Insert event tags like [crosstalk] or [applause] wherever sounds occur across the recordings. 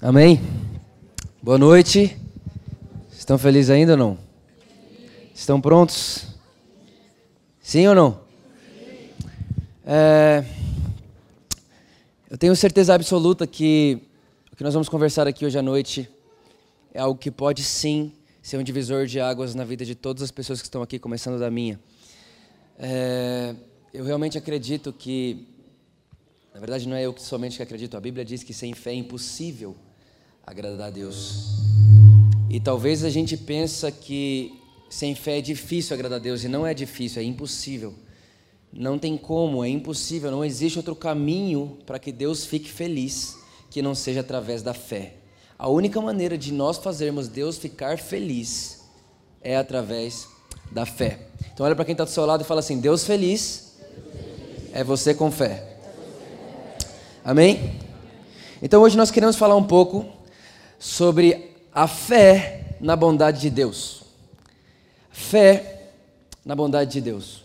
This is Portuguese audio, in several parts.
Amém? Boa noite. Estão felizes ainda ou não? Estão prontos? Sim ou não? É, eu tenho certeza absoluta que o que nós vamos conversar aqui hoje à noite é algo que pode sim ser um divisor de águas na vida de todas as pessoas que estão aqui, começando da minha. É, eu realmente acredito que, na verdade, não é eu que somente que acredito, a Bíblia diz que sem fé é impossível agradar a Deus. E talvez a gente pensa que sem fé é difícil agradar a Deus e não é difícil, é impossível. Não tem como, é impossível, não existe outro caminho para que Deus fique feliz que não seja através da fé. A única maneira de nós fazermos Deus ficar feliz é através da fé. Então olha para quem está do seu lado e fala assim: Deus feliz é você com fé. Amém? Então hoje nós queremos falar um pouco sobre a fé na bondade de Deus. Fé na bondade de Deus.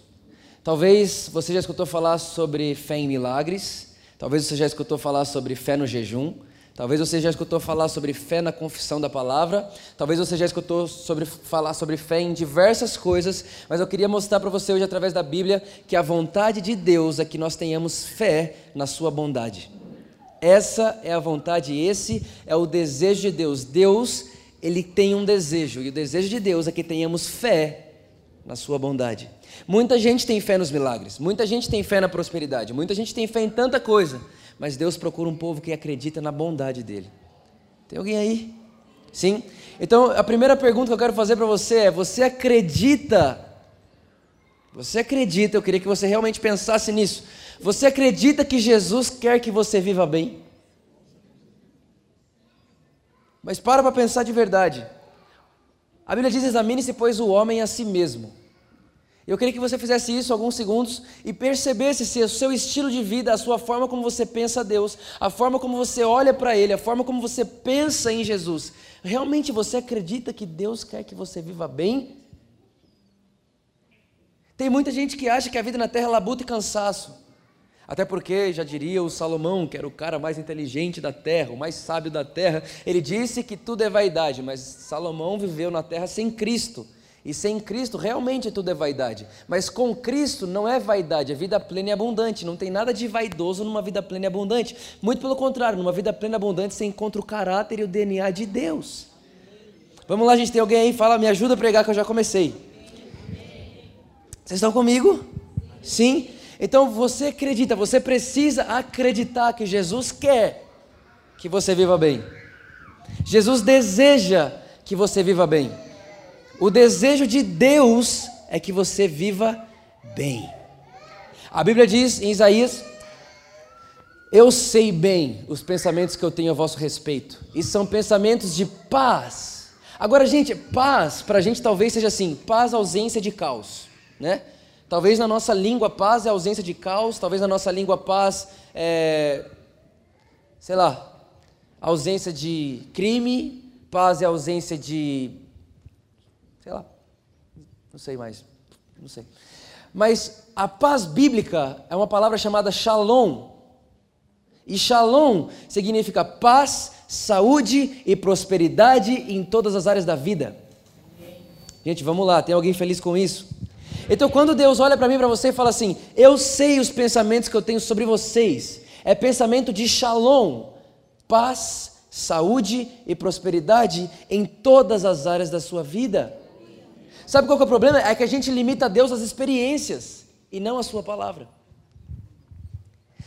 Talvez você já escutou falar sobre fé em milagres, talvez você já escutou falar sobre fé no jejum, talvez você já escutou falar sobre fé na confissão da palavra, talvez você já escutou sobre, falar sobre fé em diversas coisas, mas eu queria mostrar para você hoje, através da Bíblia, que a vontade de Deus é que nós tenhamos fé na Sua bondade. Essa é a vontade, esse é o desejo de Deus. Deus, ele tem um desejo, e o desejo de Deus é que tenhamos fé na sua bondade. Muita gente tem fé nos milagres, muita gente tem fé na prosperidade, muita gente tem fé em tanta coisa, mas Deus procura um povo que acredita na bondade dele. Tem alguém aí? Sim? Então, a primeira pergunta que eu quero fazer para você é: você acredita? Você acredita? Eu queria que você realmente pensasse nisso. Você acredita que Jesus quer que você viva bem? Mas para para pensar de verdade. A Bíblia diz: examine-se, pois, o homem a si mesmo. Eu queria que você fizesse isso alguns segundos e percebesse se o seu estilo de vida, a sua forma como você pensa a Deus, a forma como você olha para Ele, a forma como você pensa em Jesus, realmente você acredita que Deus quer que você viva bem? Tem muita gente que acha que a vida na terra é labuta e cansaço. Até porque, já diria o Salomão, que era o cara mais inteligente da terra, o mais sábio da terra, ele disse que tudo é vaidade, mas Salomão viveu na terra sem Cristo. E sem Cristo realmente tudo é vaidade. Mas com Cristo não é vaidade, é vida plena e abundante. Não tem nada de vaidoso numa vida plena e abundante. Muito pelo contrário, numa vida plena e abundante você encontra o caráter e o DNA de Deus. Vamos lá, gente, tem alguém aí? Fala, me ajuda a pregar que eu já comecei. Vocês estão comigo? Sim? Então você acredita, você precisa acreditar que Jesus quer que você viva bem. Jesus deseja que você viva bem. O desejo de Deus é que você viva bem. A Bíblia diz em Isaías: Eu sei bem os pensamentos que eu tenho a vosso respeito, e são pensamentos de paz. Agora, gente, paz para a gente talvez seja assim: paz, ausência de caos, né? Talvez na nossa língua paz é ausência de caos, talvez na nossa língua paz é, sei lá, ausência de crime, paz é ausência de, sei lá, não sei mais, não sei. Mas a paz bíblica é uma palavra chamada shalom. E shalom significa paz, saúde e prosperidade em todas as áreas da vida. Gente, vamos lá, tem alguém feliz com isso? Então, quando Deus olha para mim, para você e fala assim: Eu sei os pensamentos que eu tenho sobre vocês, é pensamento de shalom, paz, saúde e prosperidade em todas as áreas da sua vida. Sabe qual é o problema? É que a gente limita a Deus às experiências e não à Sua palavra.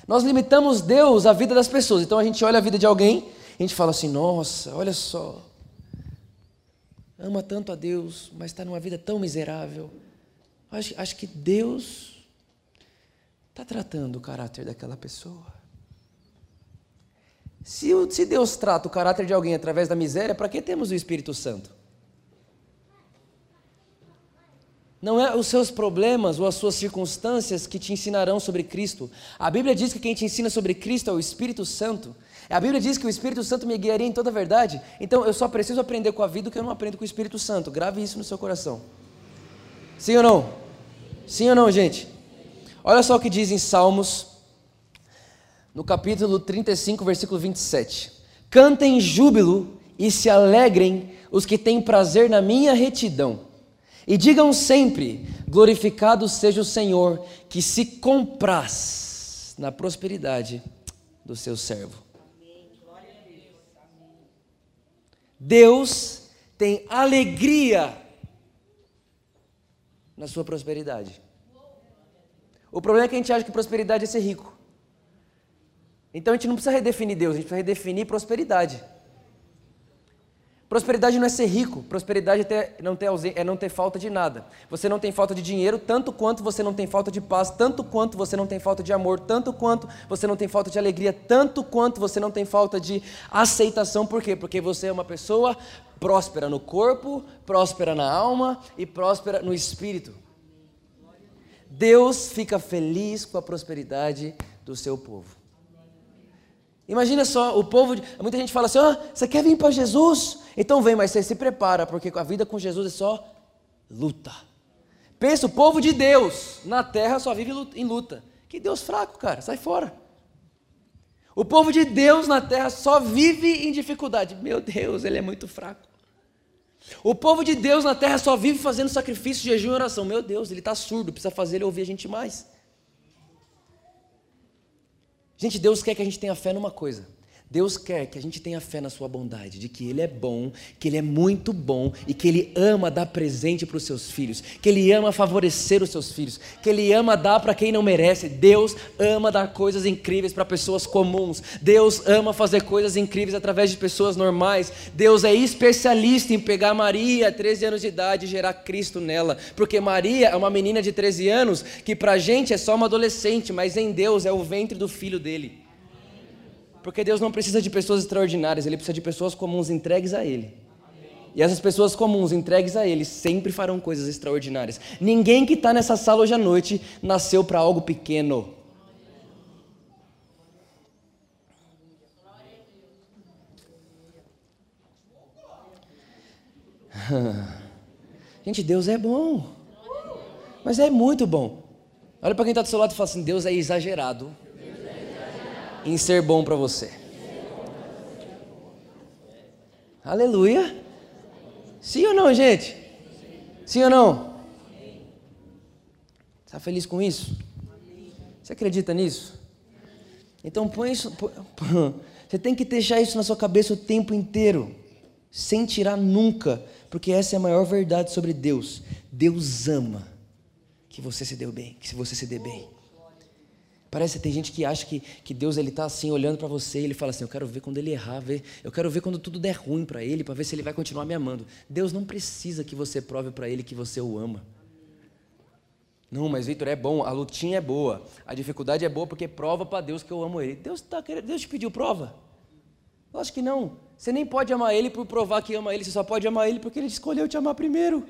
Nós limitamos Deus à vida das pessoas. Então a gente olha a vida de alguém, a gente fala assim: Nossa, olha só, ama tanto a Deus, mas está numa vida tão miserável Acho, acho que Deus está tratando o caráter daquela pessoa. Se, se Deus trata o caráter de alguém através da miséria, para que temos o Espírito Santo? Não é os seus problemas ou as suas circunstâncias que te ensinarão sobre Cristo. A Bíblia diz que quem te ensina sobre Cristo é o Espírito Santo. A Bíblia diz que o Espírito Santo me guiaria em toda a verdade. Então eu só preciso aprender com a vida o que eu não aprendo com o Espírito Santo. Grave isso no seu coração. Sim ou não? Sim ou não, gente? Olha só o que diz em Salmos, no capítulo 35, versículo 27. Cantem júbilo e se alegrem os que têm prazer na minha retidão. E digam sempre: glorificado seja o Senhor, que se compraz na prosperidade do seu servo. Deus tem alegria na sua prosperidade. O problema é que a gente acha que prosperidade é ser rico. Então a gente não precisa redefinir Deus, a gente precisa redefinir prosperidade. Prosperidade não é ser rico, prosperidade é, ter, não ter, é não ter falta de nada. Você não tem falta de dinheiro, tanto quanto você não tem falta de paz, tanto quanto você não tem falta de amor, tanto quanto você não tem falta de alegria, tanto quanto você não tem falta de aceitação. Por quê? Porque você é uma pessoa próspera no corpo, próspera na alma e próspera no espírito. Deus fica feliz com a prosperidade do seu povo. Imagina só, o povo, muita gente fala assim: oh, você quer vir para Jesus? Então vem, mas você se prepara, porque a vida com Jesus é só luta. Pensa, o povo de Deus na terra só vive em luta. Que Deus fraco, cara, sai fora. O povo de Deus na terra só vive em dificuldade. Meu Deus, ele é muito fraco. O povo de Deus na terra só vive fazendo sacrifício, jejum e oração. Meu Deus, ele está surdo, precisa fazer ele ouvir a gente mais. Gente, Deus quer que a gente tenha fé numa coisa. Deus quer que a gente tenha fé na sua bondade, de que Ele é bom, que Ele é muito bom e que Ele ama dar presente para os seus filhos, que Ele ama favorecer os seus filhos, que Ele ama dar para quem não merece. Deus ama dar coisas incríveis para pessoas comuns. Deus ama fazer coisas incríveis através de pessoas normais. Deus é especialista em pegar Maria, 13 anos de idade, e gerar Cristo nela, porque Maria é uma menina de 13 anos que para a gente é só uma adolescente, mas em Deus é o ventre do filho dele. Porque Deus não precisa de pessoas extraordinárias, Ele precisa de pessoas comuns entregues a Ele. E essas pessoas comuns entregues a Ele sempre farão coisas extraordinárias. Ninguém que está nessa sala hoje à noite nasceu para algo pequeno. [laughs] Gente, Deus é bom. Mas é muito bom. Olha para quem está do seu lado e fala assim: Deus é exagerado em ser bom para você. Aleluia. Sim ou não, gente? Sim ou não? Está feliz com isso? Você acredita nisso? Então põe isso. Põe, você tem que deixar isso na sua cabeça o tempo inteiro, sem tirar nunca, porque essa é a maior verdade sobre Deus. Deus ama que você se dê bem, que você se dê bem. Parece que tem gente que acha que, que Deus ele está assim olhando para você e ele fala assim: Eu quero ver quando ele errar, ver, eu quero ver quando tudo der ruim para ele, para ver se ele vai continuar me amando. Deus não precisa que você prove para ele que você o ama. Não, mas Vitor, é bom, a lutinha é boa, a dificuldade é boa porque prova para Deus que eu amo ele. Deus, tá querendo, Deus te pediu prova? Eu acho que não. Você nem pode amar ele por provar que ama ele, você só pode amar ele porque ele escolheu te amar primeiro.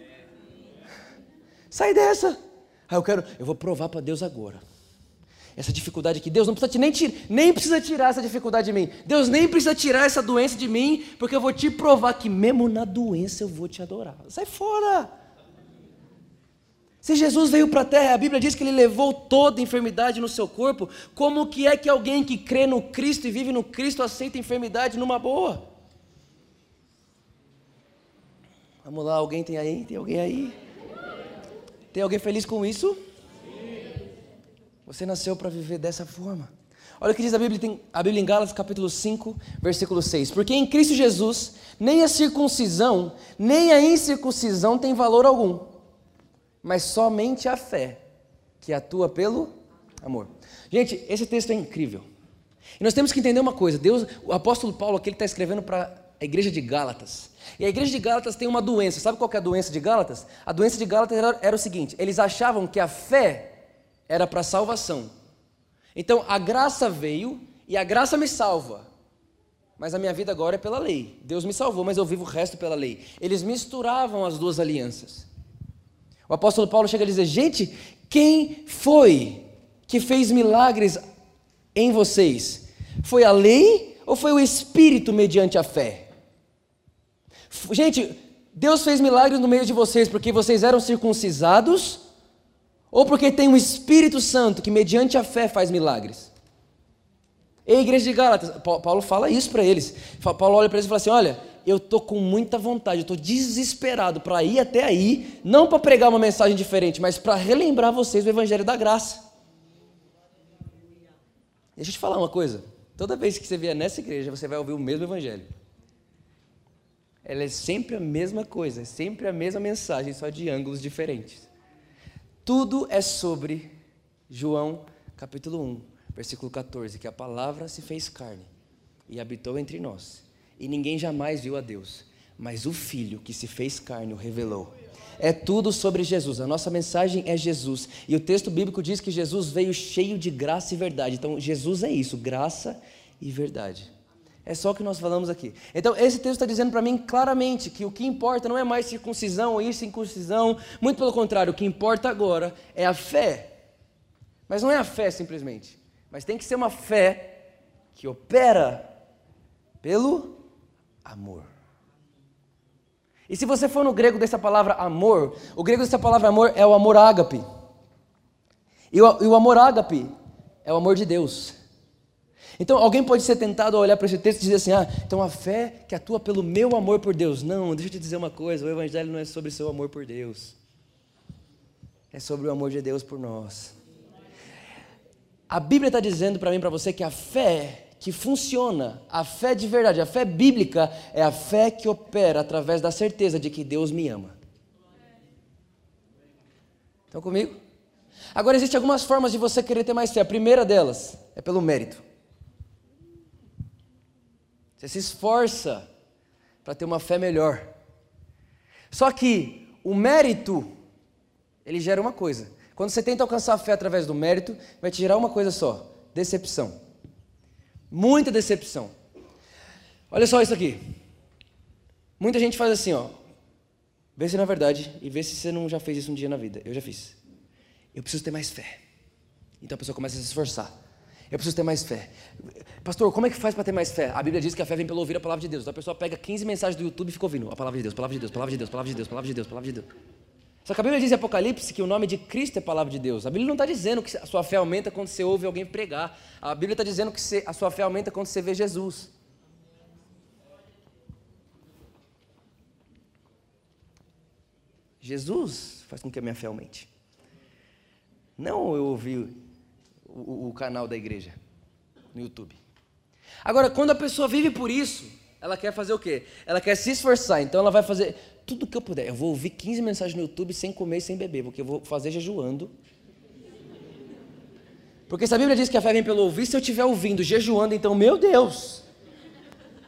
Sai dessa. Ah, eu quero, eu vou provar para Deus agora essa dificuldade aqui. Deus não precisa nem, nem precisa tirar essa dificuldade de mim. Deus nem precisa tirar essa doença de mim, porque eu vou te provar que mesmo na doença eu vou te adorar. Sai fora! Se Jesus veio para a terra, a Bíblia diz que ele levou toda enfermidade no seu corpo, como que é que alguém que crê no Cristo e vive no Cristo aceita enfermidade numa boa? Vamos lá, alguém tem aí? Tem alguém aí? Tem alguém feliz com isso? Você nasceu para viver dessa forma. Olha o que diz a Bíblia, a Bíblia em Gálatas capítulo 5, versículo 6. Porque em Cristo Jesus, nem a circuncisão, nem a incircuncisão tem valor algum, mas somente a fé, que atua pelo amor. Gente, esse texto é incrível. E nós temos que entender uma coisa: Deus, o apóstolo Paulo aqui está escrevendo para a igreja de Gálatas. E a igreja de Gálatas tem uma doença. Sabe qual é a doença de Gálatas? A doença de Gálatas era, era o seguinte: eles achavam que a fé era para salvação. Então a graça veio e a graça me salva. Mas a minha vida agora é pela lei. Deus me salvou, mas eu vivo o resto pela lei. Eles misturavam as duas alianças. O apóstolo Paulo chega a dizer: gente, quem foi que fez milagres em vocês? Foi a lei ou foi o Espírito mediante a fé? Gente, Deus fez milagres no meio de vocês porque vocês eram circuncisados ou porque tem um Espírito Santo que mediante a fé faz milagres? Ei, igreja de Gálatas, Paulo fala isso para eles. Paulo olha para eles e fala assim: olha, eu estou com muita vontade, eu estou desesperado para ir até aí, não para pregar uma mensagem diferente, mas para relembrar vocês o Evangelho da Graça. Deixa eu te falar uma coisa: toda vez que você vier nessa igreja, você vai ouvir o mesmo Evangelho. Ela é sempre a mesma coisa, é sempre a mesma mensagem, só de ângulos diferentes. Tudo é sobre João capítulo 1, versículo 14: que a palavra se fez carne e habitou entre nós e ninguém jamais viu a Deus, mas o Filho que se fez carne o revelou. É tudo sobre Jesus. A nossa mensagem é Jesus. E o texto bíblico diz que Jesus veio cheio de graça e verdade. Então, Jesus é isso, graça e verdade. É só o que nós falamos aqui. Então, esse texto está dizendo para mim claramente que o que importa não é mais circuncisão ou ir circuncisão. Muito pelo contrário, o que importa agora é a fé. Mas não é a fé simplesmente. Mas tem que ser uma fé que opera pelo amor. E se você for no grego dessa palavra amor, o grego dessa palavra amor é o amor ágape. E o, e o amor ágape é o amor de Deus. Então alguém pode ser tentado a olhar para esse texto e dizer assim: ah, então a fé que atua pelo meu amor por Deus. Não, deixa eu te dizer uma coisa: o Evangelho não é sobre seu amor por Deus, é sobre o amor de Deus por nós. A Bíblia está dizendo para mim para você que a fé que funciona, a fé de verdade, a fé bíblica é a fé que opera através da certeza de que Deus me ama. Estão comigo? Agora, existem algumas formas de você querer ter mais fé. A primeira delas é pelo mérito. Você se esforça para ter uma fé melhor. Só que o mérito, ele gera uma coisa. Quando você tenta alcançar a fé através do mérito, vai te gerar uma coisa só: decepção. Muita decepção. Olha só isso aqui. Muita gente faz assim, ó. Vê se não é verdade e vê se você não já fez isso um dia na vida. Eu já fiz. Eu preciso ter mais fé. Então a pessoa começa a se esforçar. Eu preciso ter mais fé. Pastor, como é que faz para ter mais fé? A Bíblia diz que a fé vem pelo ouvir a palavra de Deus. Então a pessoa pega 15 mensagens do YouTube e fica ouvindo a palavra de Deus, palavra de Deus, palavra de Deus, palavra de Deus, palavra de Deus, palavra de Deus. Só que a Bíblia diz em Apocalipse que o nome de Cristo é palavra de Deus. A Bíblia não está dizendo que a sua fé aumenta quando você ouve alguém pregar. A Bíblia está dizendo que a sua fé aumenta quando você vê Jesus. Jesus faz com que a minha fé aumente. Não eu ouvi o, o, canal da igreja no YouTube. Agora, quando a pessoa vive por isso, ela quer fazer o quê? Ela quer se esforçar. Então ela vai fazer tudo que eu puder. Eu vou ouvir 15 mensagens no YouTube sem comer e sem beber, porque eu vou fazer jejuando. Porque se a Bíblia diz que a fé vem pelo ouvir, se eu estiver ouvindo, jejuando, então, meu Deus,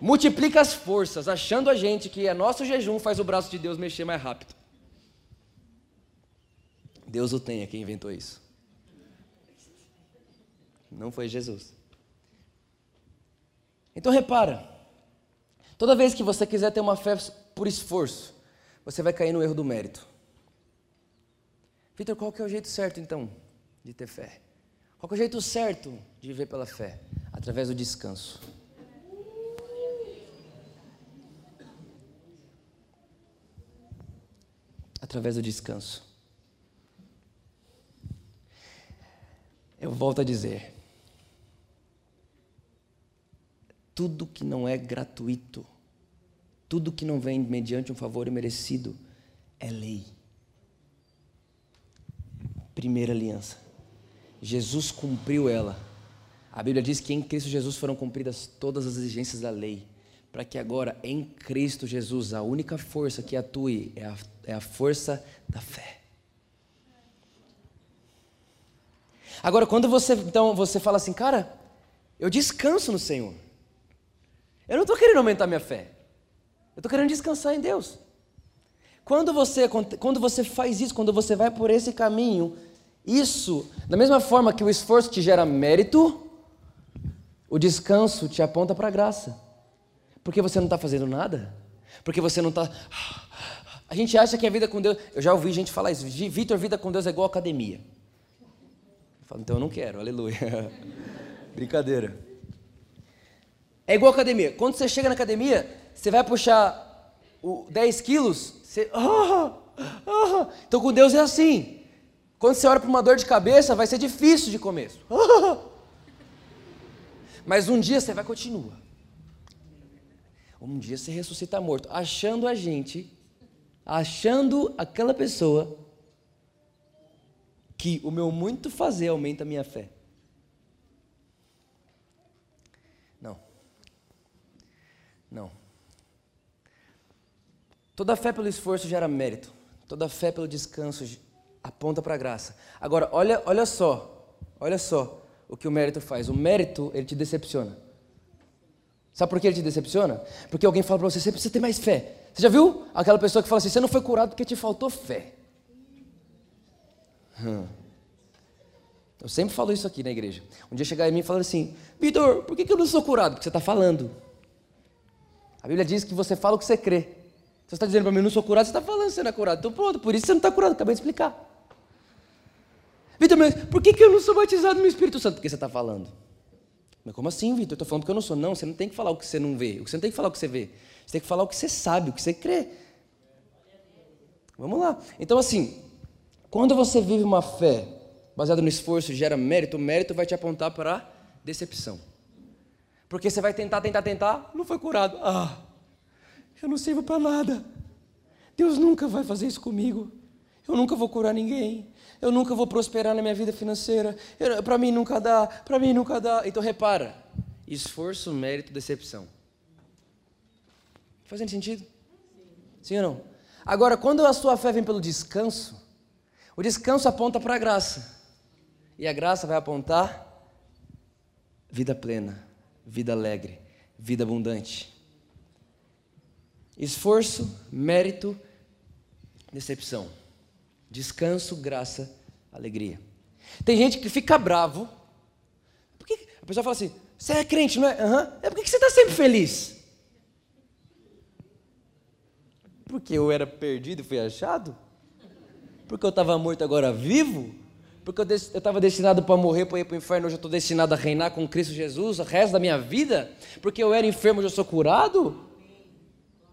multiplica as forças, achando a gente que é nosso jejum faz o braço de Deus mexer mais rápido. Deus o tenha, quem inventou isso. Não foi Jesus. Então repara, toda vez que você quiser ter uma fé por esforço, você vai cair no erro do mérito. Vitor, qual que é o jeito certo então de ter fé? Qual que é o jeito certo de viver pela fé? Através do descanso. Através do descanso. Eu volto a dizer: tudo que não é gratuito tudo que não vem mediante um favor imerecido é lei. Primeira aliança. Jesus cumpriu ela. A Bíblia diz que em Cristo Jesus foram cumpridas todas as exigências da lei, para que agora em Cristo Jesus a única força que atue é a, é a força da fé. Agora, quando você então você fala assim, cara, eu descanso no Senhor. Eu não estou querendo aumentar minha fé. Eu estou querendo descansar em Deus. Quando você, quando você faz isso, quando você vai por esse caminho, isso, da mesma forma que o esforço te gera mérito, o descanso te aponta para a graça. Porque você não está fazendo nada. Porque você não está. A gente acha que a vida com Deus. Eu já ouvi gente falar isso. Vitor, vida com Deus é igual academia. Eu falo, então eu não quero, aleluia. [laughs] Brincadeira. É igual academia. Quando você chega na academia, você vai puxar o 10 quilos, você. Ah, ah. Então com Deus é assim. Quando você olha para uma dor de cabeça, vai ser difícil de começo. Ah, mas um dia você vai continuar. Um dia você ressuscita morto, achando a gente, achando aquela pessoa que o meu muito fazer aumenta a minha fé. Toda fé pelo esforço gera mérito. Toda fé pelo descanso aponta para a graça. Agora, olha, olha só. Olha só o que o mérito faz. O mérito, ele te decepciona. Sabe por que ele te decepciona? Porque alguém fala para você, você precisa ter mais fé. Você já viu aquela pessoa que fala assim, você não foi curado porque te faltou fé. Hum. Eu sempre falo isso aqui na igreja. Um dia chegar em mim e falar assim, Vitor, por que eu não sou curado? Porque você está falando. A Bíblia diz que você fala o que você crê. Você está dizendo para mim, não sou curado, você está falando que você não é curado. Então pronto, por isso você não está curado, acabei de explicar. Vitor, mas por que, que eu não sou batizado no Espírito Santo? Porque você está falando. Mas como assim, Vitor? Eu estou falando porque eu não sou. Não, você não tem que falar o que você não vê. Você não tem que falar o que você vê. Você tem que falar o que você sabe, o que você crê. Vamos lá. Então, assim, quando você vive uma fé baseada no esforço, gera mérito, o mérito vai te apontar para decepção. Porque você vai tentar, tentar, tentar, não foi curado. Ah, eu não sirvo para nada. Deus nunca vai fazer isso comigo. Eu nunca vou curar ninguém eu nunca vou prosperar na minha vida financeira, para mim nunca dá, para mim nunca dá. Então repara, esforço, mérito, decepção. Fazendo sentido? Sim. Ou não? Agora, quando a sua fé vem pelo descanso, o descanso aponta para a graça. E a graça vai apontar vida plena, vida alegre, vida abundante. Esforço, mérito, decepção. Descanso, graça, alegria. Tem gente que fica bravo. Porque a pessoa fala assim: você é crente, não é? Uhum. É por que você está sempre feliz? Porque eu era perdido e fui achado? Porque eu estava morto agora vivo? Porque eu estava destinado para morrer, para ir para o inferno, hoje eu estou destinado a reinar com Cristo Jesus o resto da minha vida? Porque eu era enfermo, hoje eu sou curado?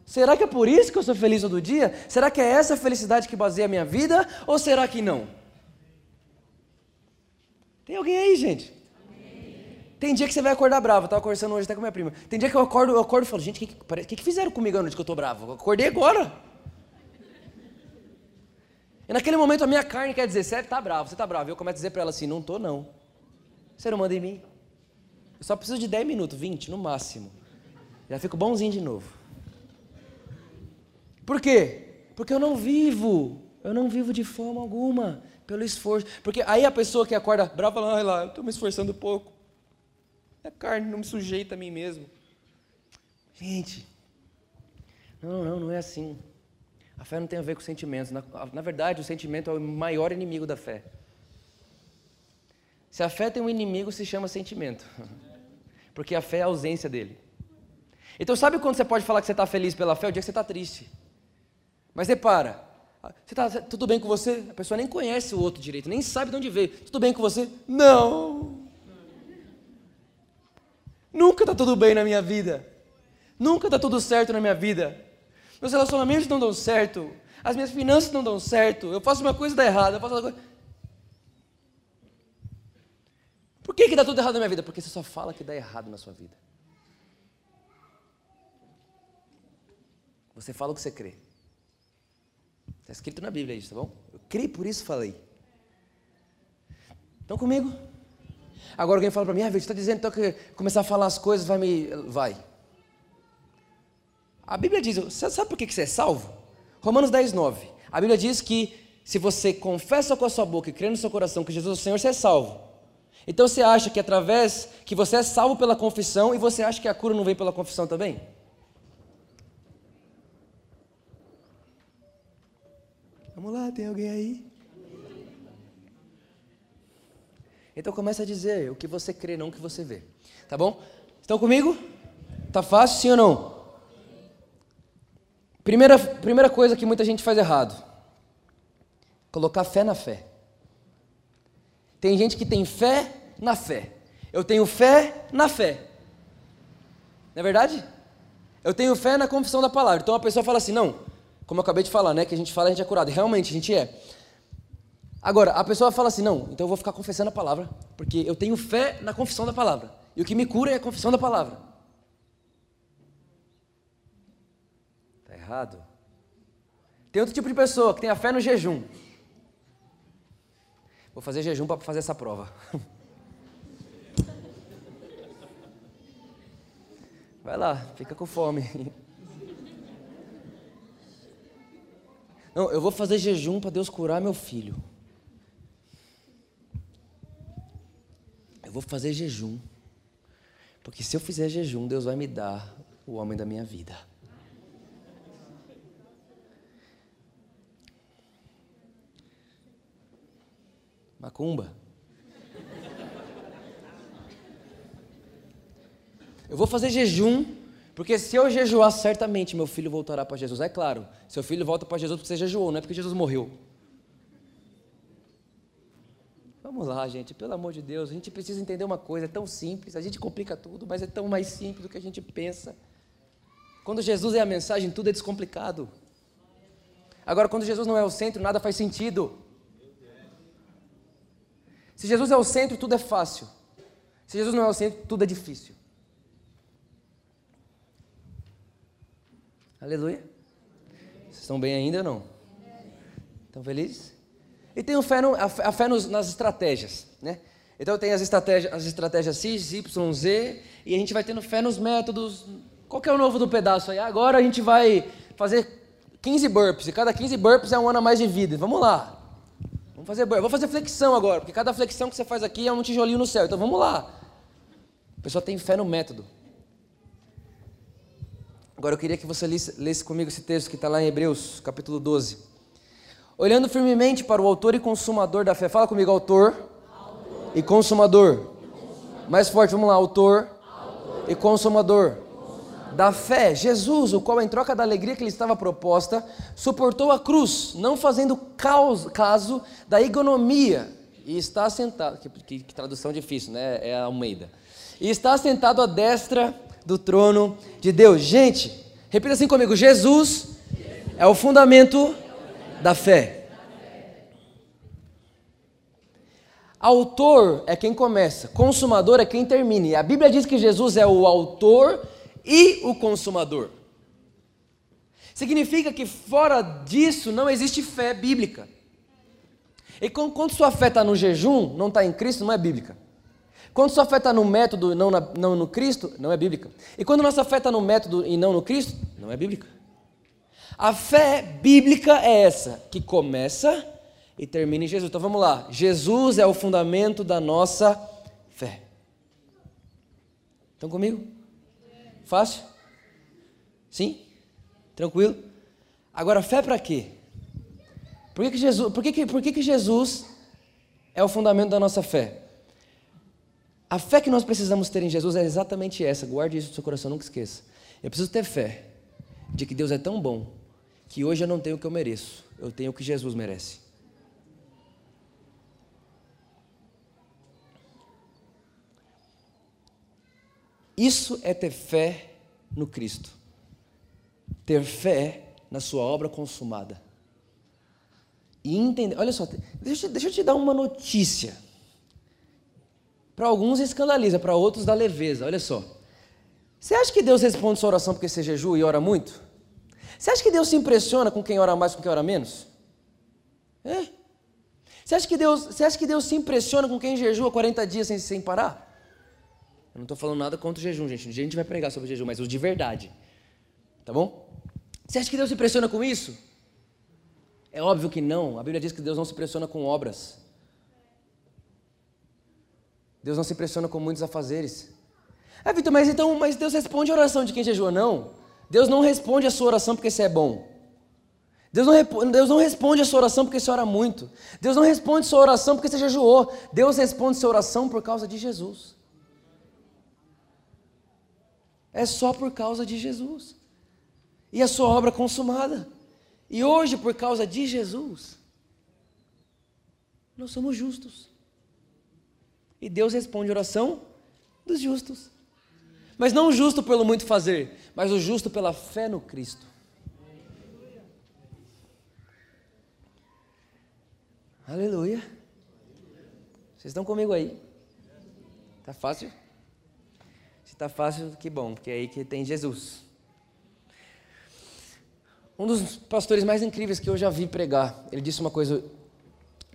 Será que é por isso que eu sou feliz todo dia? Será que é essa felicidade que baseia a minha vida? Ou será que não? Tem alguém aí, gente? Tem dia que você vai acordar bravo. Eu estava conversando hoje até com minha prima. Tem dia que eu acordo, eu acordo e falo, gente, o que, que, que, fizeram comigo a noite que eu estou bravo? Eu acordei agora. E naquele momento a minha carne quer dizer, você está bravo, você está bravo. Eu começo a dizer para ela assim, não estou não. Você não manda em mim. Eu só preciso de 10 minutos, 20 no máximo. Já fico bonzinho de novo. Por quê? Porque eu não vivo, eu não vivo de forma alguma pelo esforço. Porque aí a pessoa que acorda brava fala, lá, eu estou me esforçando pouco. A carne não me sujeita a mim mesmo. Gente, não, não, não é assim. A fé não tem a ver com sentimentos. Na, na verdade, o sentimento é o maior inimigo da fé. Se a fé tem um inimigo, se chama sentimento. [laughs] Porque a fé é a ausência dele. Então, sabe quando você pode falar que você está feliz pela fé? O dia que você está triste. Mas repara, você tá, tudo bem com você? A pessoa nem conhece o outro direito, nem sabe de onde veio. Tudo bem com você? Não. Nunca está tudo bem na minha vida. Nunca está tudo certo na minha vida. Meus relacionamentos não dão certo. As minhas finanças não dão certo. Eu faço uma coisa e dá errado. Eu faço coisa. Por que, que dá tudo errado na minha vida? Porque você só fala que dá errado na sua vida. Você fala o que você crê. Está escrito na Bíblia isso, tá bom? Eu criei, por isso falei. Estão comigo? Agora alguém fala para mim, ah, você está dizendo então que começar a falar as coisas vai me. vai. A Bíblia diz, sabe por que você é salvo? Romanos 10, 9. A Bíblia diz que se você confessa com a sua boca e crê no seu coração que Jesus é o Senhor, você é salvo. Então você acha que através que você é salvo pela confissão e você acha que a cura não vem pela confissão também? Vamos lá, tem alguém aí? Então começa a dizer o que você crê, não o que você vê. Tá bom? Estão comigo? Tá fácil, sim ou não? Primeira, primeira coisa que muita gente faz errado: colocar fé na fé. Tem gente que tem fé na fé. Eu tenho fé na fé. Não é verdade? Eu tenho fé na confissão da palavra. Então a pessoa fala assim: não, como eu acabei de falar, né? Que a gente fala, a gente é curado. Realmente, a gente é. Agora, a pessoa fala assim: não, então eu vou ficar confessando a palavra, porque eu tenho fé na confissão da palavra. E o que me cura é a confissão da palavra. Está errado. Tem outro tipo de pessoa que tem a fé no jejum. Vou fazer jejum para fazer essa prova. [laughs] Vai lá, fica com fome. Não, eu vou fazer jejum para Deus curar meu filho. Eu vou fazer jejum. Porque se eu fizer jejum, Deus vai me dar o homem da minha vida. Macumba. Eu vou fazer jejum, porque se eu jejuar, certamente meu filho voltará para Jesus. É claro, seu filho volta para Jesus porque você jejuou, não é porque Jesus morreu. Vamos lá, gente, pelo amor de Deus, a gente precisa entender uma coisa, é tão simples, a gente complica tudo, mas é tão mais simples do que a gente pensa. Quando Jesus é a mensagem, tudo é descomplicado. Agora, quando Jesus não é o centro, nada faz sentido. Se Jesus é o centro, tudo é fácil. Se Jesus não é o centro, tudo é difícil. Aleluia. Vocês estão bem ainda ou não? Estão felizes? E tenho fé, no, a, a fé nos, nas estratégias, né? Então tem as estratégias, as estratégias X, Y, Z, e a gente vai tendo fé nos métodos. Qual que é o novo do pedaço aí? Agora a gente vai fazer 15 burpees, e cada 15 burpees é um ano a mais de vida. Vamos lá. Vamos fazer burpees. Vou fazer flexão agora, porque cada flexão que você faz aqui é um tijolinho no céu. Então vamos lá. A pessoa tem fé no método. Agora eu queria que você lesse, lesse comigo esse texto que está lá em Hebreus, capítulo 12. Olhando firmemente para o autor e consumador da fé. Fala comigo, autor, autor. E, consumador. consumador. Mais forte, vamos lá, autor, autor. e consumador. da fé. Jesus, o qual em troca da alegria que lhe estava proposta, suportou a cruz, não fazendo caso da economia, e está sentado, que, que, que tradução difícil, né? É a Almeida. E está sentado à destra do trono de Deus. Gente, repita assim comigo: Jesus é o fundamento da fé. Autor é quem começa, consumador é quem termina. E a Bíblia diz que Jesus é o autor e o consumador. Significa que fora disso não existe fé bíblica. E quando sua fé está no jejum, não está em Cristo, não é bíblica. Quando sua fé está no método e não, na, não no Cristo, não é bíblica. E quando nossa fé está no método e não no Cristo, não é bíblica. A fé bíblica é essa, que começa e termina em Jesus. Então vamos lá. Jesus é o fundamento da nossa fé. Estão comigo? Fácil? Sim? Tranquilo? Agora, fé para quê? Por que, que, Jesus, por que, que, por que, que Jesus é o fundamento da nossa fé? A fé que nós precisamos ter em Jesus é exatamente essa. Guarde isso no seu coração, nunca esqueça. Eu preciso ter fé de que Deus é tão bom que hoje eu não tenho o que eu mereço, eu tenho o que Jesus merece. Isso é ter fé no Cristo. Ter fé na sua obra consumada. E entender, olha só, deixa, deixa eu te dar uma notícia. Para alguns escandaliza, para outros dá leveza. Olha só. Você acha que Deus responde sua oração porque você jejua e ora muito? Você acha que Deus se impressiona com quem ora mais com quem ora menos? É? Você acha que Deus, você acha que Deus se impressiona com quem jejua 40 dias sem, sem parar? Eu não estou falando nada contra o jejum, gente. A gente vai pregar sobre o jejum, mas o de verdade. Tá bom? Você acha que Deus se impressiona com isso? É óbvio que não. A Bíblia diz que Deus não se impressiona com obras. Deus não se impressiona com muitos afazeres. Ah, Vitor, mas então, mas Deus responde a oração de quem jejua? Não. Deus não responde a sua oração porque você é bom. Deus não, Deus não responde a sua oração porque você ora muito. Deus não responde a sua oração porque você jejuou. Deus responde a sua oração por causa de Jesus. É só por causa de Jesus. E a sua obra consumada. E hoje, por causa de Jesus, nós somos justos. E Deus responde a oração dos justos. Mas não o justo pelo muito fazer, mas o justo pela fé no Cristo. Aleluia. Vocês estão comigo aí? Tá fácil? Se tá fácil, que bom, porque é aí que tem Jesus. Um dos pastores mais incríveis que eu já vi pregar, ele disse uma coisa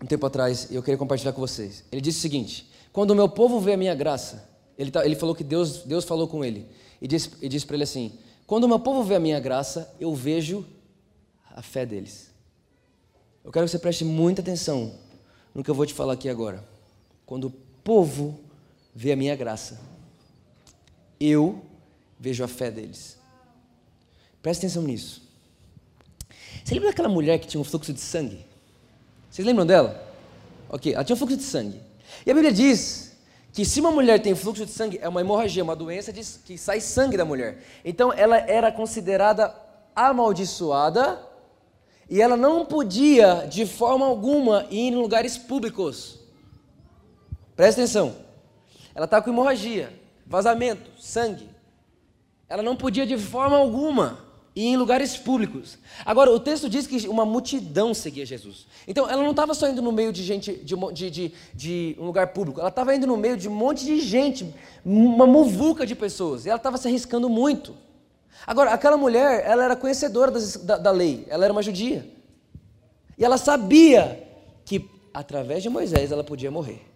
um tempo atrás e eu queria compartilhar com vocês. Ele disse o seguinte: quando o meu povo vê a minha graça, ele, tá, ele falou que Deus, Deus falou com ele e disse, e disse para ele assim: quando o meu povo vê a minha graça, eu vejo a fé deles. Eu quero que você preste muita atenção no que eu vou te falar aqui agora. Quando o povo vê a minha graça, eu vejo a fé deles. Preste atenção nisso. Você lembra daquela mulher que tinha um fluxo de sangue? Vocês lembram dela? Ok, ela tinha um fluxo de sangue. E a Bíblia diz que se uma mulher tem fluxo de sangue, é uma hemorragia, uma doença que sai sangue da mulher. Então ela era considerada amaldiçoada e ela não podia, de forma alguma, ir em lugares públicos. Presta atenção. Ela estava com hemorragia, vazamento, sangue. Ela não podia, de forma alguma, ir em lugares públicos. Agora, o texto diz que uma multidão seguia Jesus. Então, ela não estava só indo no meio de gente, de, de, de, de um lugar público. Ela estava indo no meio de um monte de gente, uma muvuca de pessoas. E ela estava se arriscando muito. Agora, aquela mulher, ela era conhecedora das, da, da lei, ela era uma judia. E ela sabia que através de Moisés ela podia morrer.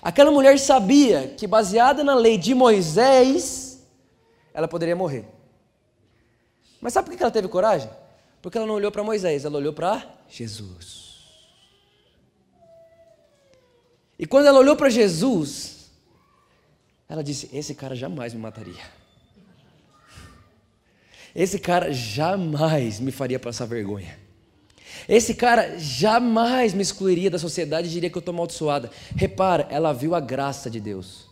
Aquela mulher sabia que, baseada na lei de Moisés, ela poderia morrer. Mas sabe por que ela teve coragem? Porque ela não olhou para Moisés, ela olhou para Jesus. E quando ela olhou para Jesus, ela disse: Esse cara jamais me mataria. Esse cara jamais me faria passar vergonha. Esse cara jamais me excluiria da sociedade e diria que eu estou amaldiçoada. Repara, ela viu a graça de Deus.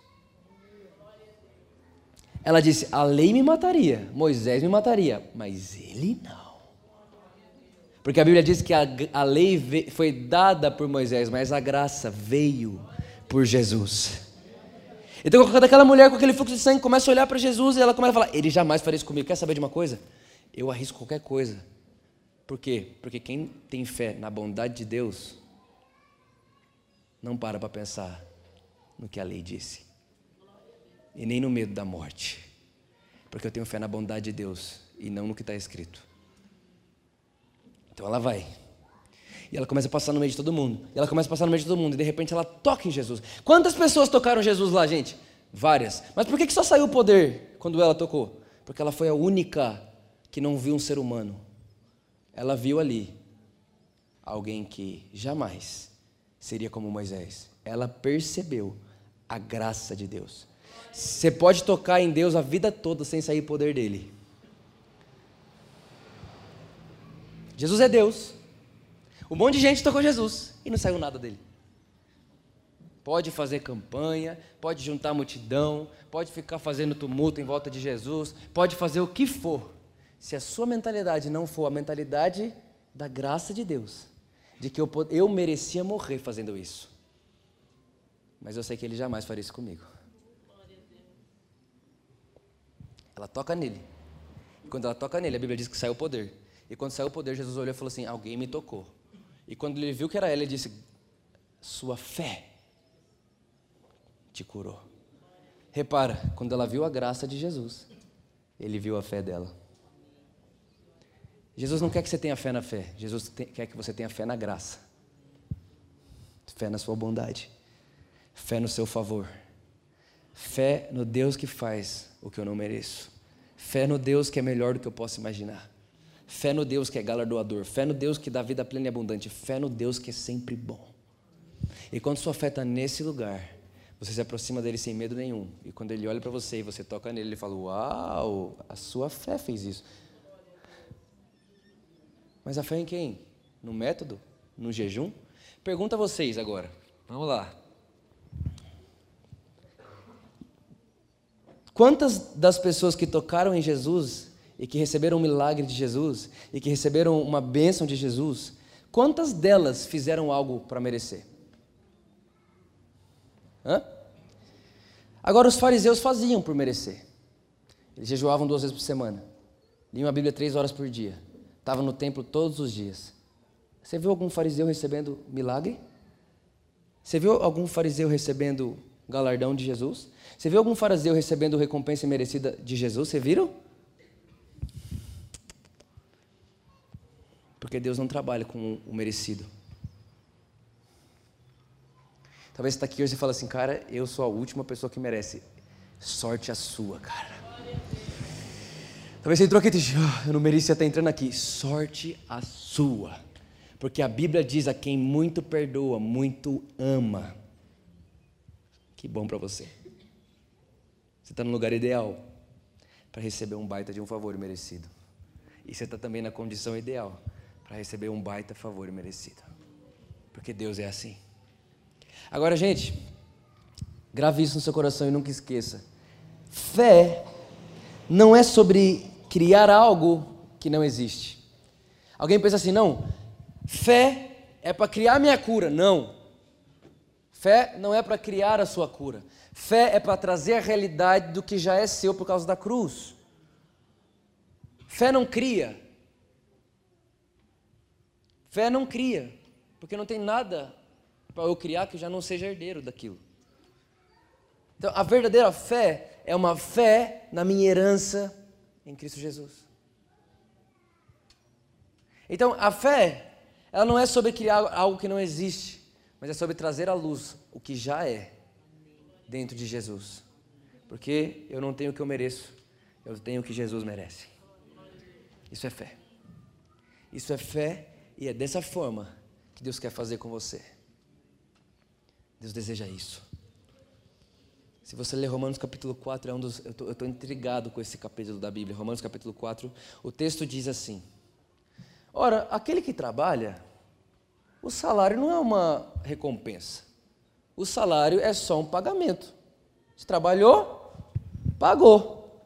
Ela disse: a lei me mataria, Moisés me mataria, mas ele não. Porque a Bíblia diz que a, a lei foi dada por Moisés, mas a graça veio por Jesus. Então, quando aquela mulher com aquele fluxo de sangue começa a olhar para Jesus e ela começa a falar: Ele jamais faria isso comigo. Quer saber de uma coisa? Eu arrisco qualquer coisa. Por quê? Porque quem tem fé na bondade de Deus não para para pensar no que a lei disse e nem no medo da morte. Porque eu tenho fé na bondade de Deus e não no que está escrito. Então ela vai. E ela começa a passar no meio de todo mundo. E ela começa a passar no meio de todo mundo. E de repente ela toca em Jesus. Quantas pessoas tocaram Jesus lá, gente? Várias. Mas por que, que só saiu o poder quando ela tocou? Porque ela foi a única que não viu um ser humano. Ela viu ali alguém que jamais seria como Moisés. Ela percebeu a graça de Deus. Você pode tocar em Deus a vida toda sem sair poder dele. Jesus é Deus. Um monte de gente tocou Jesus e não saiu nada dele. Pode fazer campanha, pode juntar multidão, pode ficar fazendo tumulto em volta de Jesus, pode fazer o que for. Se a sua mentalidade não for a mentalidade da graça de Deus, de que eu, eu merecia morrer fazendo isso, mas eu sei que Ele jamais faria isso comigo. Ela toca nele. E quando ela toca nele, a Bíblia diz que saiu o poder. E quando saiu o poder, Jesus olhou e falou assim: Alguém me tocou. E quando ele viu que era ela, ele disse: Sua fé te curou. Repara, quando ela viu a graça de Jesus, ele viu a fé dela. Jesus não quer que você tenha fé na fé, Jesus quer que você tenha fé na graça, fé na sua bondade, fé no seu favor, fé no Deus que faz o que eu não mereço, fé no Deus que é melhor do que eu posso imaginar. Fé no Deus que é galardoador, fé no Deus que dá vida plena e abundante, fé no Deus que é sempre bom. E quando sua fé está nesse lugar, você se aproxima dele sem medo nenhum. E quando ele olha para você e você toca nele, ele fala: Uau, a sua fé fez isso. Mas a fé em quem? No método? No jejum? Pergunta a vocês agora. Vamos lá. Quantas das pessoas que tocaram em Jesus e que receberam um milagre de Jesus e que receberam uma bênção de Jesus, quantas delas fizeram algo para merecer? Hã? Agora, os fariseus faziam por merecer. Eles jejuavam duas vezes por semana, liam a Bíblia três horas por dia, estavam no templo todos os dias. Você viu algum fariseu recebendo milagre? Você viu algum fariseu recebendo galardão de Jesus? Você viu algum fariseu recebendo recompensa merecida de Jesus? Você viram? Porque Deus não trabalha com o merecido. Talvez você está aqui hoje e fala assim, cara, eu sou a última pessoa que merece. Sorte a sua, cara. Talvez você entrou aqui e disse, oh, eu não merecia estar entrando aqui. Sorte a sua. Porque a Bíblia diz a quem muito perdoa, muito ama. Que bom para você. Você está no lugar ideal para receber um baita de um favor merecido. E você está também na condição ideal para receber um baita favor merecido. Porque Deus é assim. Agora, gente, grave isso no seu coração e nunca esqueça. Fé não é sobre criar algo que não existe. Alguém pensa assim, não, fé é para criar minha cura. Não. Fé não é para criar a sua cura. Fé é para trazer a realidade do que já é seu por causa da cruz. Fé não cria. Fé não cria, porque não tem nada para eu criar que já não seja herdeiro daquilo. Então, a verdadeira fé é uma fé na minha herança em Cristo Jesus. Então, a fé, ela não é sobre criar algo que não existe mas é sobre trazer à luz o que já é dentro de Jesus. Porque eu não tenho o que eu mereço, eu tenho o que Jesus merece. Isso é fé. Isso é fé e é dessa forma que Deus quer fazer com você. Deus deseja isso. Se você ler Romanos capítulo 4, é um dos, eu estou intrigado com esse capítulo da Bíblia. Romanos capítulo 4, o texto diz assim: Ora, aquele que trabalha, o salário não é uma recompensa. O salário é só um pagamento. Você trabalhou, pagou.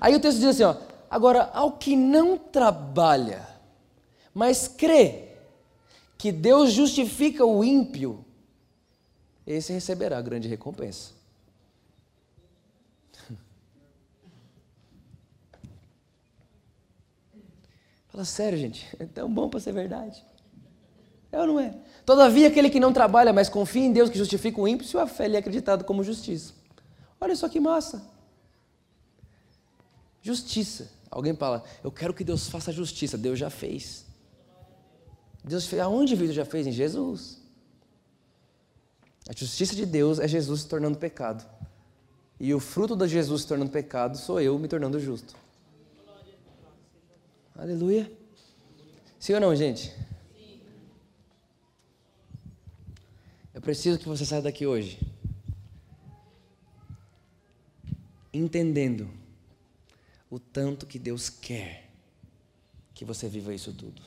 Aí o texto diz assim: ó, agora, ao que não trabalha, mas crê que Deus justifica o ímpio, esse receberá a grande recompensa. [laughs] Fala sério, gente, é tão bom para ser verdade. É ou não é? Todavia, aquele que não trabalha, mas confia em Deus que justifica o ímpio, sua fé lhe é acreditada como justiça. Olha só que massa. Justiça. Alguém fala, eu quero que Deus faça justiça. Deus já fez. Deus fez. Aonde Deus já fez? Em Jesus. A justiça de Deus é Jesus se tornando pecado. E o fruto de Jesus se tornando pecado sou eu me tornando justo. Aleluia. Sim ou não, gente? Eu preciso que você saia daqui hoje entendendo o tanto que Deus quer que você viva isso tudo.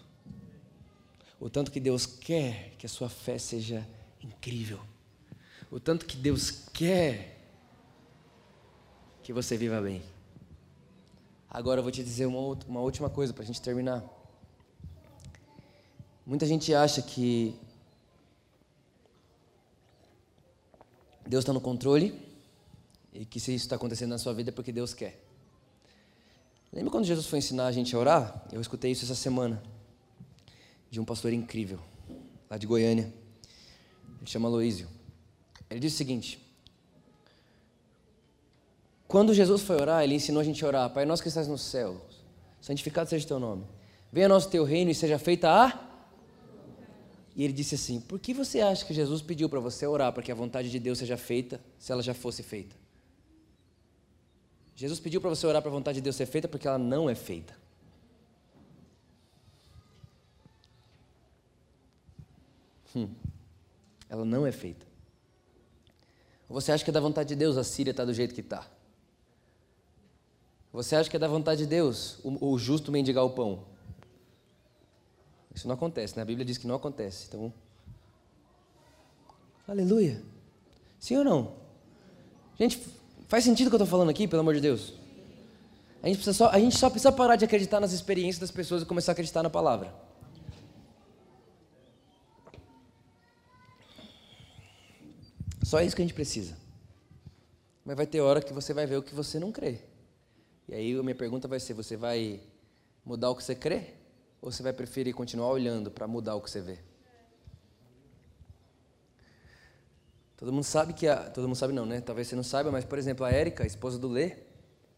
O tanto que Deus quer que a sua fé seja incrível. O tanto que Deus quer que você viva bem. Agora eu vou te dizer uma, uma última coisa para a gente terminar. Muita gente acha que Deus está no controle e que se isso está acontecendo na sua vida é porque Deus quer. Lembra quando Jesus foi ensinar a gente a orar? Eu escutei isso essa semana de um pastor incrível, lá de Goiânia. Ele chama Aloísio. Ele disse o seguinte: Quando Jesus foi orar, ele ensinou a gente a orar: Pai nosso que estás no céu, santificado seja o teu nome. Venha nosso teu reino e seja feita a e ele disse assim: Por que você acha que Jesus pediu para você orar para que a vontade de Deus seja feita, se ela já fosse feita? Jesus pediu para você orar para a vontade de Deus ser feita porque ela não é feita. Hum, ela não é feita. Você acha que é da vontade de Deus a Síria está do jeito que está? Você acha que é da vontade de Deus o, o justo mendigar o pão? Isso não acontece, né? A Bíblia diz que não acontece. Então, aleluia. Sim ou não? Gente, faz sentido o que eu estou falando aqui, pelo amor de Deus? A gente, só, a gente só precisa parar de acreditar nas experiências das pessoas e começar a acreditar na palavra. Só isso que a gente precisa. Mas vai ter hora que você vai ver o que você não crê. E aí a minha pergunta vai ser: você vai mudar o que você crê? Ou você vai preferir continuar olhando para mudar o que você vê? Todo mundo sabe que a. Todo mundo sabe não, né? Talvez você não saiba, mas, por exemplo, a Érica, a esposa do Lê,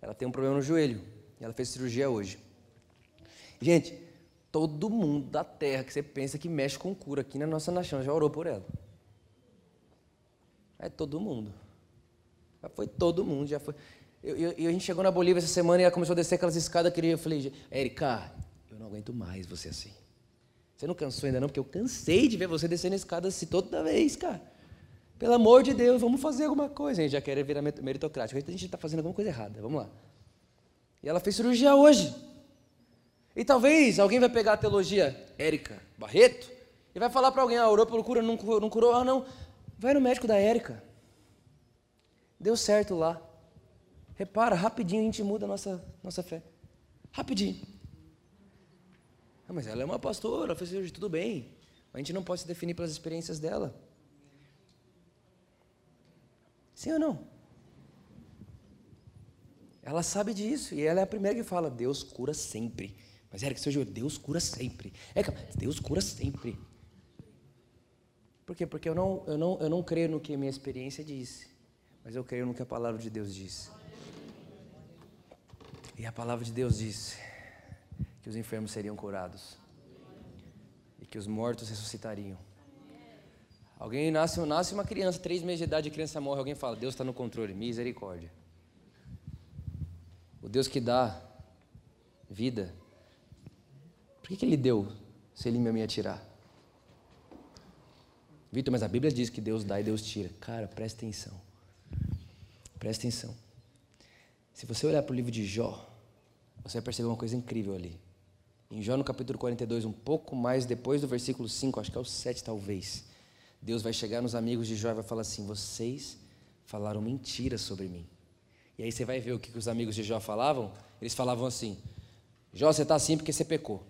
ela tem um problema no joelho. E ela fez cirurgia hoje. Gente, todo mundo da terra que você pensa que mexe com cura aqui na nossa nação já orou por ela. É todo mundo. Já foi todo mundo, já foi. E a gente chegou na Bolívia essa semana e ela começou a descer aquelas escadas que eu falei, Érica, não aguento mais você assim. Você não cansou ainda não? Porque eu cansei de ver você descendo a escada assim toda vez, cara. Pelo amor de Deus, vamos fazer alguma coisa. A gente já quer virar meritocrático. A gente está fazendo alguma coisa errada. Vamos lá. E ela fez cirurgia hoje. E talvez alguém vai pegar a teologia Érica Barreto e vai falar para alguém, ah, orou pelo cura, não, não curou. Ah, não. Vai no médico da Érica. Deu certo lá. Repara, rapidinho a gente muda a nossa, nossa fé. Rapidinho. Ah, mas ela é uma pastora, fez cirurgia, tudo bem. A gente não pode se definir pelas experiências dela. Sim ou não? Ela sabe disso e ela é a primeira que fala: Deus cura sempre. Mas Eric, seu Deus cura sempre. É, Deus cura sempre. Por quê? Porque eu não, eu, não, eu não creio no que a minha experiência disse, mas eu creio no que a palavra de Deus disse. E a palavra de Deus disse que os enfermos seriam curados e que os mortos ressuscitariam. Alguém nasce, nasce uma criança, três meses de idade, a criança morre, alguém fala, Deus está no controle, misericórdia. O Deus que dá vida, por que, que Ele deu se Ele me ia tirar? Vitor, mas a Bíblia diz que Deus dá e Deus tira. Cara, presta atenção. Presta atenção. Se você olhar para o livro de Jó, você vai perceber uma coisa incrível ali. Em Jó, no capítulo 42, um pouco mais depois do versículo 5, acho que é o 7 talvez. Deus vai chegar nos amigos de Jó e vai falar assim: Vocês falaram mentiras sobre mim. E aí você vai ver o que os amigos de Jó falavam. Eles falavam assim: Jó, você está assim porque você pecou.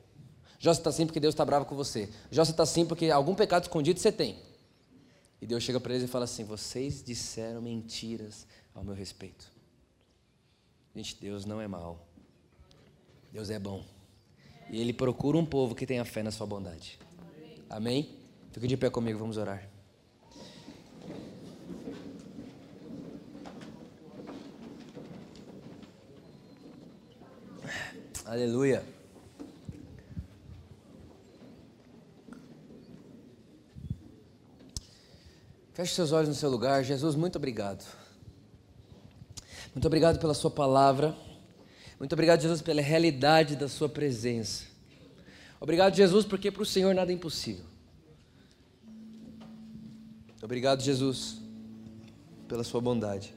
Jó, você está assim porque Deus está bravo com você. Jó, você está assim porque algum pecado escondido você tem. E Deus chega para eles e fala assim: Vocês disseram mentiras ao meu respeito. Gente, Deus não é mau. Deus é bom. E Ele procura um povo que tenha fé na sua bondade. Amém? Fique de pé comigo, vamos orar. Aleluia. Feche seus olhos no seu lugar. Jesus, muito obrigado. Muito obrigado pela Sua palavra. Muito obrigado, Jesus, pela realidade da Sua presença. Obrigado, Jesus, porque para o Senhor nada é impossível. Obrigado, Jesus, pela Sua bondade.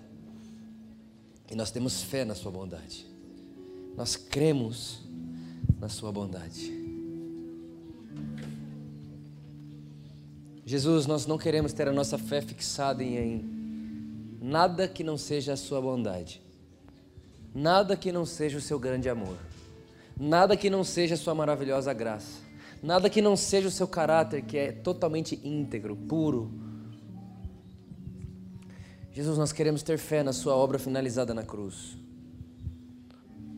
E nós temos fé na Sua bondade. Nós cremos na Sua bondade. Jesus, nós não queremos ter a nossa fé fixada em, nada que não seja a Sua bondade, nada que não seja o Seu grande amor, nada que não seja a Sua maravilhosa graça, nada que não seja o Seu caráter que é totalmente íntegro, puro, Jesus, nós queremos ter fé na Sua obra finalizada na cruz.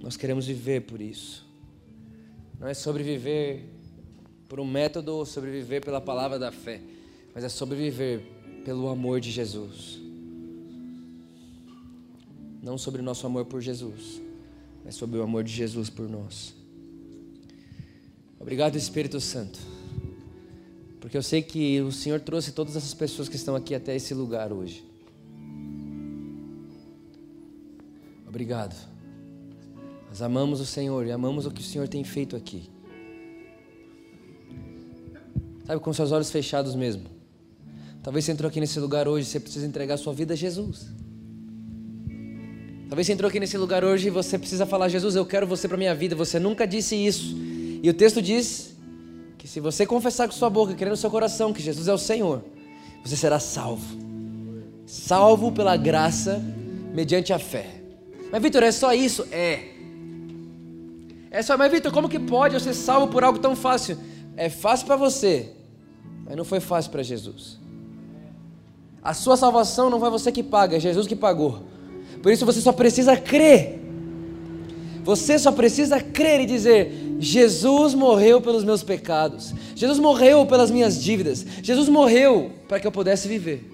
Nós queremos viver por isso. Não é sobreviver por um método ou sobreviver pela palavra da fé, mas é sobreviver pelo amor de Jesus. Não sobre o nosso amor por Jesus, mas sobre o amor de Jesus por nós. Obrigado, Espírito Santo, porque eu sei que o Senhor trouxe todas essas pessoas que estão aqui até esse lugar hoje Obrigado. Nós amamos o Senhor e amamos o que o Senhor tem feito aqui. Sabe, com seus olhos fechados mesmo. Talvez você entrou aqui nesse lugar hoje, você precisa entregar sua vida a Jesus. Talvez você entrou aqui nesse lugar hoje e você precisa falar: Jesus, eu quero você para minha vida. Você nunca disse isso. E o texto diz que se você confessar com sua boca, crer no seu coração que Jesus é o Senhor, você será salvo. Salvo pela graça mediante a fé. Mas Vitor, é só isso? É. É só, mas Vitor, como que pode eu ser salvo por algo tão fácil? É fácil para você, mas não foi fácil para Jesus. A sua salvação não foi você que paga, é Jesus que pagou. Por isso você só precisa crer. Você só precisa crer e dizer: Jesus morreu pelos meus pecados. Jesus morreu pelas minhas dívidas. Jesus morreu para que eu pudesse viver.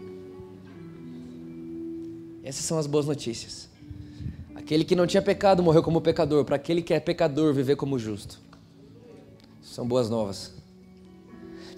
Essas são as boas notícias. Aquele que não tinha pecado morreu como pecador, para aquele que é pecador viver como justo. São boas novas.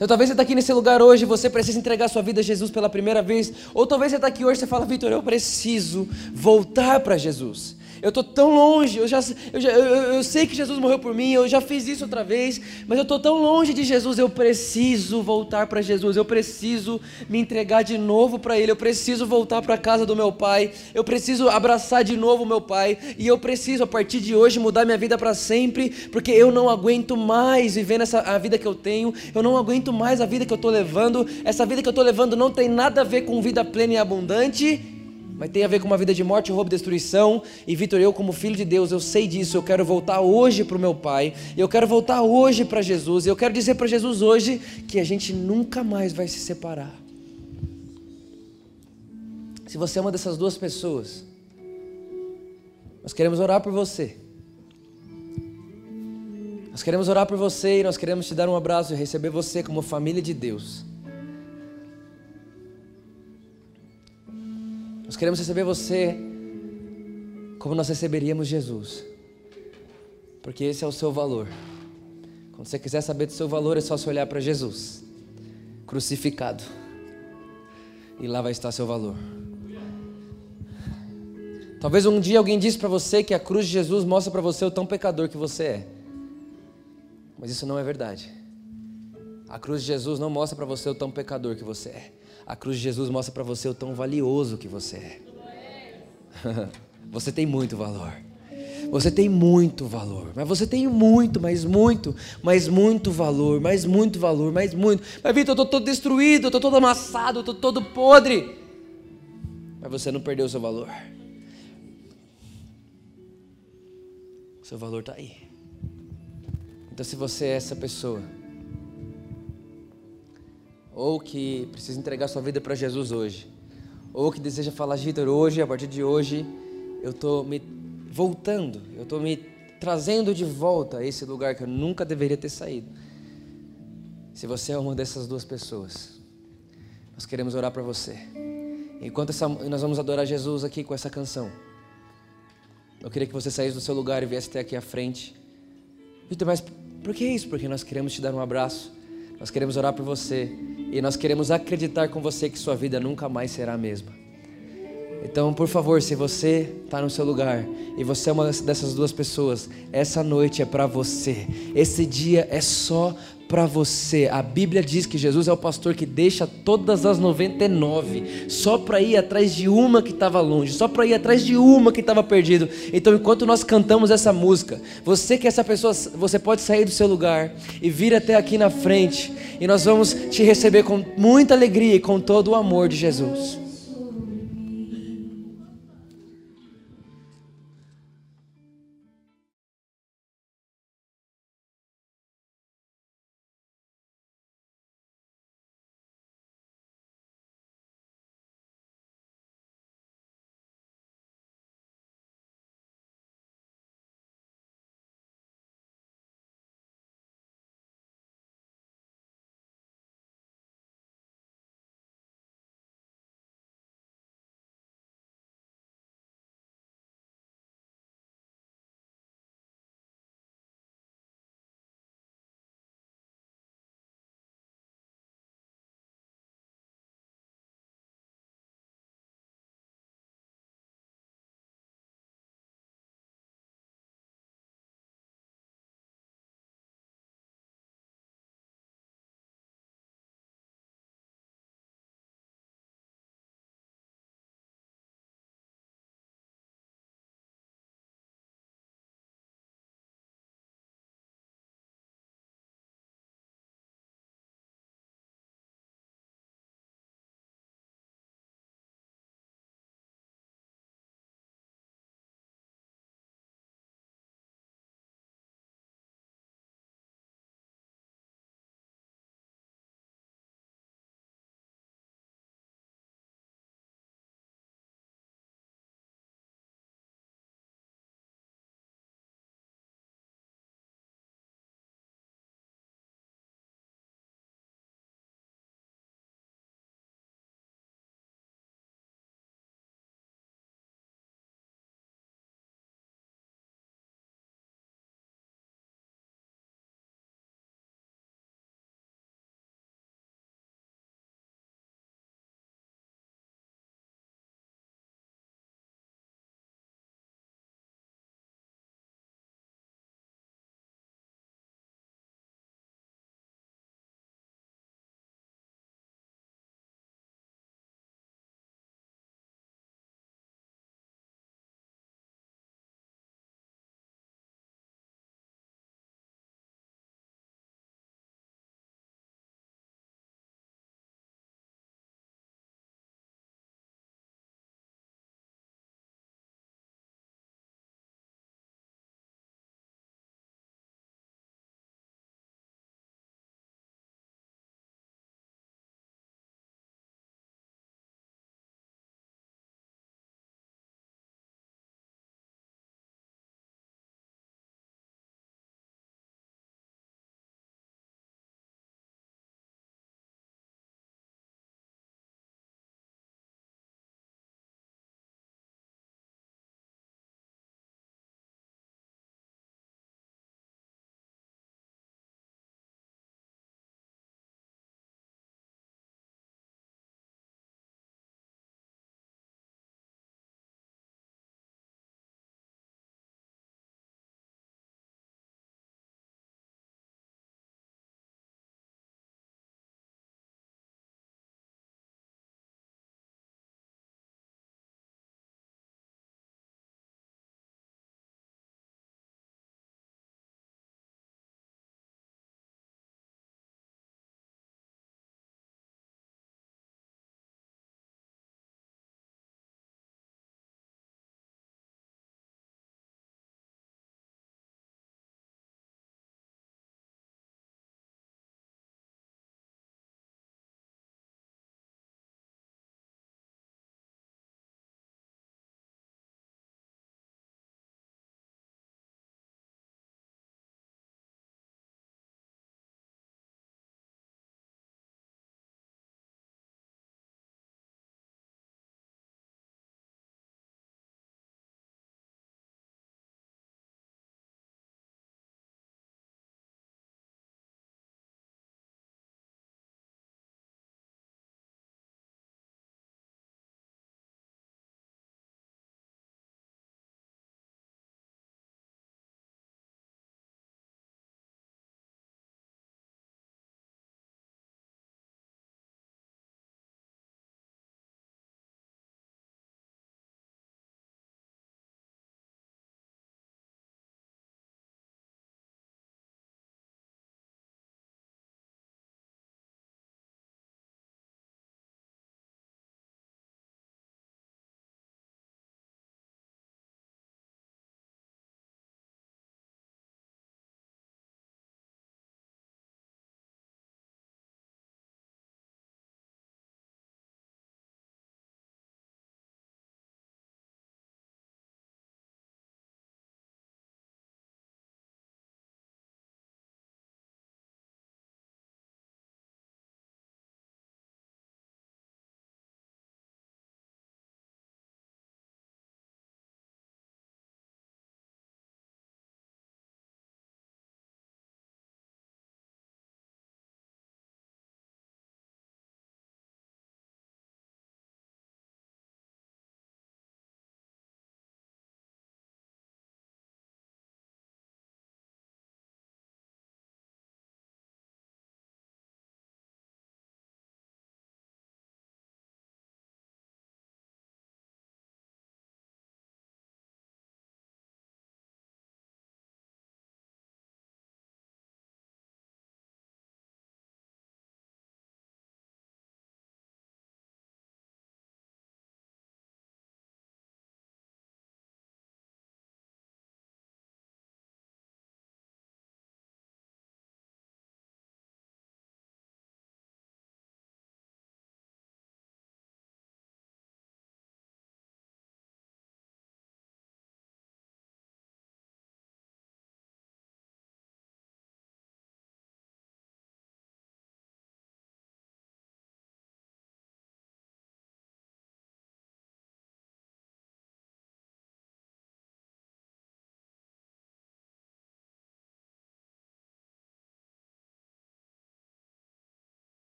Então talvez você está aqui nesse lugar hoje e você precisa entregar sua vida a Jesus pela primeira vez. Ou talvez você está aqui hoje e fala, Vitor, eu preciso voltar para Jesus. Eu estou tão longe, eu, já, eu, já, eu, eu, sei que Jesus morreu por mim, eu já fiz isso outra vez, mas eu estou tão longe de Jesus, eu preciso voltar para Jesus, eu preciso me entregar de novo para Ele, eu preciso voltar para a casa do meu Pai, eu preciso abraçar de novo o meu Pai, e eu preciso a partir de hoje mudar minha vida para sempre, porque eu não aguento mais viver essa, a vida que eu tenho, eu não aguento mais a vida que eu estou levando, essa vida que eu estou levando não tem nada a ver com vida plena e abundante, mas tem a ver com uma vida de morte, roubo destruição. E Vitor, eu como filho de Deus, eu sei disso. Eu quero voltar hoje para o meu Pai. Eu quero voltar hoje para Jesus. Eu quero dizer para Jesus hoje que a gente nunca mais vai se separar. Se você é uma dessas duas pessoas, nós queremos orar por você. Nós queremos orar por você e nós queremos te dar um abraço e receber você como família de Deus. Nós queremos receber você como nós receberíamos Jesus. Porque esse é o seu valor. Quando você quiser saber do seu valor, é só se olhar para Jesus, crucificado. E lá vai estar seu valor. Talvez um dia alguém disse para você que a cruz de Jesus mostra para você o tão pecador que você é. Mas isso não é verdade. A cruz de Jesus não mostra para você o tão pecador que você é. A cruz de Jesus mostra para você o tão valioso que você é. [laughs] você tem muito valor. Você tem muito valor, mas você tem muito, mas muito, mas muito valor, mas muito valor, mas muito. Mas Vitor, eu estou todo destruído, eu estou todo amassado, eu estou todo podre. Mas você não perdeu o seu valor. O seu valor está aí. Então, se você é essa pessoa, ou que precisa entregar sua vida para Jesus hoje, ou que deseja falar, Vitor, hoje, a partir de hoje, eu estou me voltando, eu estou me trazendo de volta a esse lugar que eu nunca deveria ter saído. Se você é uma dessas duas pessoas, nós queremos orar para você. Enquanto essa, nós vamos adorar Jesus aqui com essa canção, eu queria que você saísse do seu lugar e viesse até aqui à frente. Vitor, mas por que isso? Porque nós queremos te dar um abraço, nós queremos orar por você e nós queremos acreditar com você que sua vida nunca mais será a mesma. Então, por favor, se você está no seu lugar e você é uma dessas duas pessoas, essa noite é para você. Esse dia é só para você. A Bíblia diz que Jesus é o pastor que deixa todas as 99 só para ir atrás de uma que estava longe, só para ir atrás de uma que estava perdido. Então, enquanto nós cantamos essa música, você que é essa pessoa, você pode sair do seu lugar e vir até aqui na frente e nós vamos te receber com muita alegria e com todo o amor de Jesus.